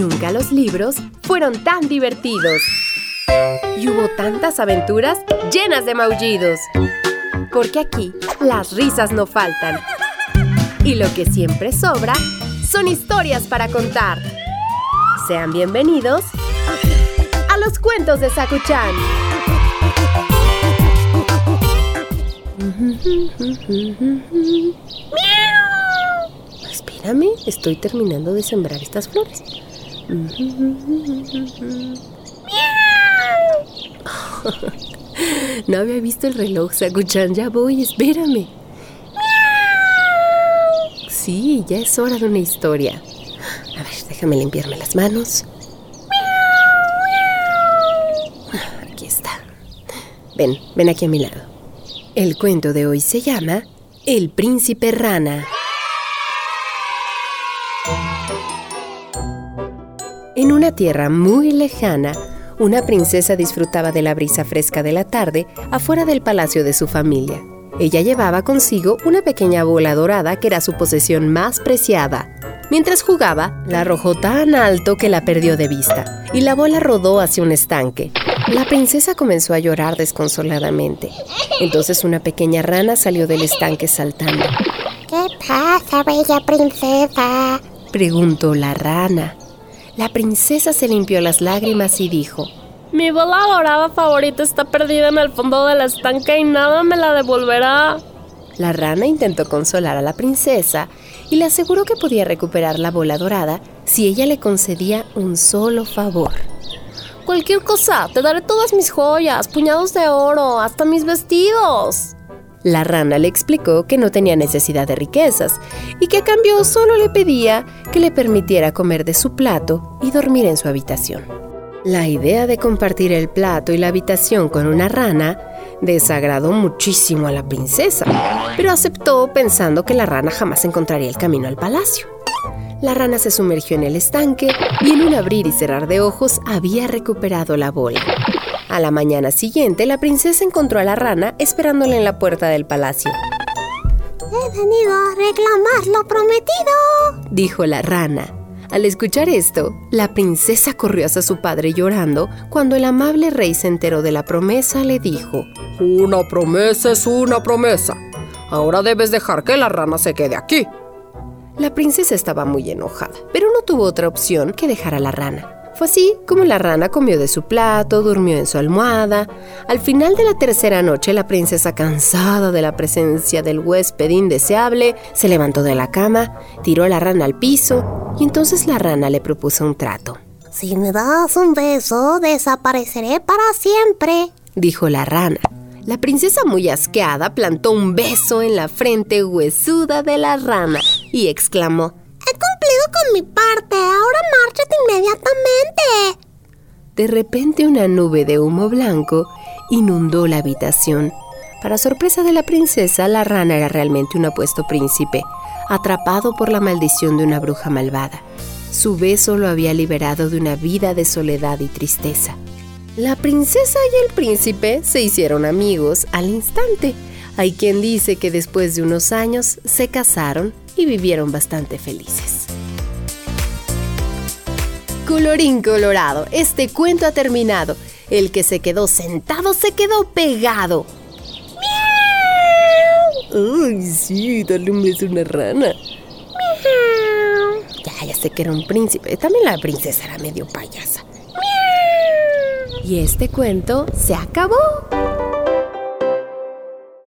Nunca los libros fueron tan divertidos. Y hubo tantas aventuras llenas de maullidos. Porque aquí las risas no faltan. Y lo que siempre sobra son historias para contar. Sean bienvenidos a los cuentos de Sakuchan. Espérame, estoy terminando de sembrar estas flores. No había visto el reloj, Sakuchan. Ya voy, espérame. Sí, ya es hora de una historia. A ver, déjame limpiarme las manos. Aquí está. Ven, ven aquí a mi lado. El cuento de hoy se llama El príncipe rana. En una tierra muy lejana, una princesa disfrutaba de la brisa fresca de la tarde afuera del palacio de su familia. Ella llevaba consigo una pequeña bola dorada que era su posesión más preciada. Mientras jugaba, la arrojó tan alto que la perdió de vista, y la bola rodó hacia un estanque. La princesa comenzó a llorar desconsoladamente. Entonces una pequeña rana salió del estanque saltando. ¿Qué pasa, bella princesa? Preguntó la rana. La princesa se limpió las lágrimas y dijo, Mi bola dorada favorita está perdida en el fondo del estanque y nada me la devolverá. La rana intentó consolar a la princesa y le aseguró que podía recuperar la bola dorada si ella le concedía un solo favor. Cualquier cosa, te daré todas mis joyas, puñados de oro, hasta mis vestidos. La rana le explicó que no tenía necesidad de riquezas y que a cambio solo le pedía que le permitiera comer de su plato y dormir en su habitación. La idea de compartir el plato y la habitación con una rana desagradó muchísimo a la princesa, pero aceptó pensando que la rana jamás encontraría el camino al palacio. La rana se sumergió en el estanque y en un abrir y cerrar de ojos había recuperado la bola. A la mañana siguiente, la princesa encontró a la rana esperándola en la puerta del palacio. He venido a reclamar lo prometido, dijo la rana. Al escuchar esto, la princesa corrió hacia su padre llorando. Cuando el amable rey se enteró de la promesa, le dijo, Una promesa es una promesa. Ahora debes dejar que la rana se quede aquí. La princesa estaba muy enojada, pero no tuvo otra opción que dejar a la rana. Fue así como la rana comió de su plato, durmió en su almohada. Al final de la tercera noche, la princesa, cansada de la presencia del huésped indeseable, se levantó de la cama, tiró a la rana al piso y entonces la rana le propuso un trato. Si me das un beso, desapareceré para siempre, dijo la rana. La princesa, muy asqueada, plantó un beso en la frente huesuda de la rana y exclamó: Con mi parte, ahora márchate inmediatamente. De repente una nube de humo blanco inundó la habitación. Para sorpresa de la princesa, la rana era realmente un apuesto príncipe, atrapado por la maldición de una bruja malvada. Su beso lo había liberado de una vida de soledad y tristeza. La princesa y el príncipe se hicieron amigos al instante. Hay quien dice que después de unos años se casaron y vivieron bastante felices. Colorín colorado, este cuento ha terminado. El que se quedó sentado se quedó pegado. ¡Ay, sí! Dale un beso a una rana. Ya, ya sé que era un príncipe. También la princesa era medio payasa. Y este cuento se acabó.